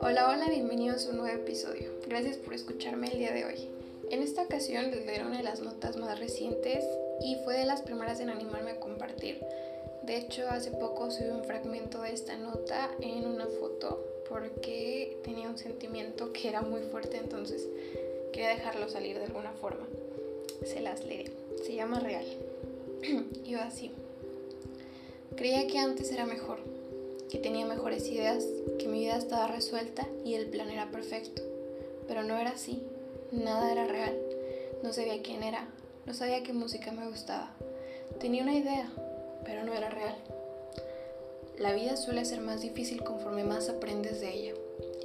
Hola, hola, bienvenidos a un nuevo episodio. Gracias por escucharme el día de hoy. En esta ocasión les leeré una de las notas más recientes y fue de las primeras en animarme a compartir. De hecho, hace poco subí un fragmento de esta nota en una foto porque tenía un sentimiento que era muy fuerte, entonces quería dejarlo salir de alguna forma. Se las leeré. Se llama Real. y así. Creía que antes era mejor, que tenía mejores ideas, que mi vida estaba resuelta y el plan era perfecto. Pero no era así. Nada era real. No sabía quién era. No sabía qué música me gustaba. Tenía una idea, pero no era real. La vida suele ser más difícil conforme más aprendes de ella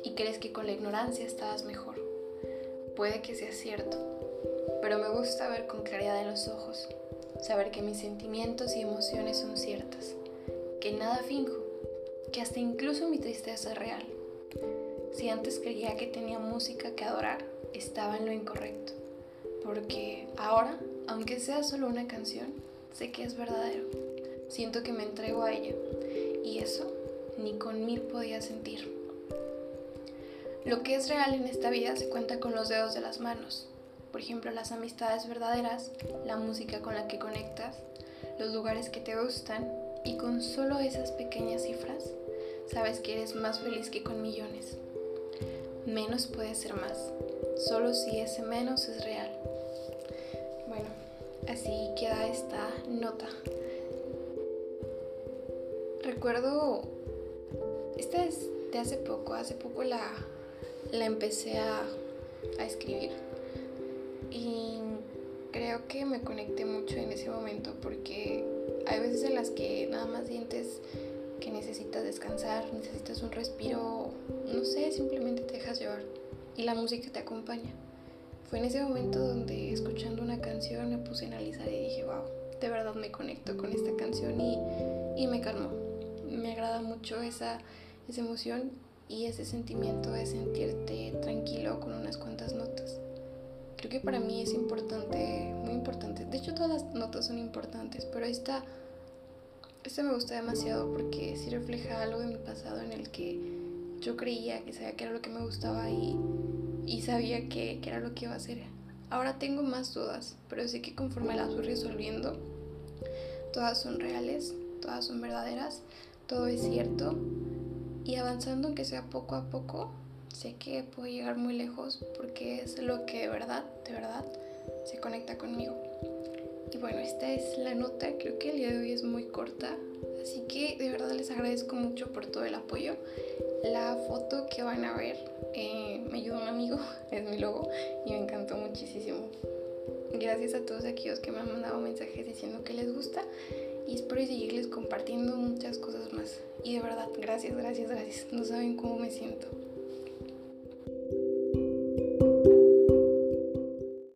y crees que con la ignorancia estabas mejor. Puede que sea cierto, pero me gusta ver con claridad en los ojos, saber que mis sentimientos y emociones son ciertas, que nada finjo, que hasta incluso mi tristeza es real. Si antes creía que tenía música que adorar, estaba en lo incorrecto, porque ahora, aunque sea solo una canción, sé que es verdadero. Siento que me entrego a ella, y eso ni con mil podía sentir. Lo que es real en esta vida se cuenta con los dedos de las manos. Por ejemplo, las amistades verdaderas, la música con la que conectas, los lugares que te gustan y con solo esas pequeñas cifras sabes que eres más feliz que con millones. Menos puede ser más, solo si ese menos es real. Bueno, así queda esta nota. Recuerdo, esta es de hace poco, hace poco la, la empecé a, a escribir y creo que me conecté mucho en ese momento porque hay veces en las que nada más sientes que necesitas descansar, necesitas un respiro, no sé, simplemente te dejas llevar y la música te acompaña. Fue en ese momento donde escuchando una canción me puse a analizar y dije, wow, de verdad me conecto con esta canción y, y me calmó. Me agrada mucho esa, esa emoción y ese sentimiento de sentirte Creo que para mí es importante, muy importante. De hecho, todas las notas son importantes, pero esta, esta me gusta demasiado porque sí refleja algo de mi pasado en el que yo creía que sabía que era lo que me gustaba y, y sabía que, que era lo que iba a hacer. Ahora tengo más dudas, pero sé que conforme las voy resolviendo, todas son reales, todas son verdaderas, todo es cierto y avanzando aunque sea poco a poco, sé que puedo llegar muy lejos porque es lo que de verdad, de verdad, se conecta conmigo. Y bueno, esta es la nota, creo que el día de hoy es muy corta, así que de verdad les agradezco mucho por todo el apoyo. La foto que van a ver eh, me ayudó un amigo, es mi logo, y me encantó muchísimo. Gracias a todos aquellos que me han mandado mensajes diciendo que les gusta y espero seguirles compartiendo muchas cosas más. Y de verdad, gracias, gracias, gracias. No saben cómo me siento.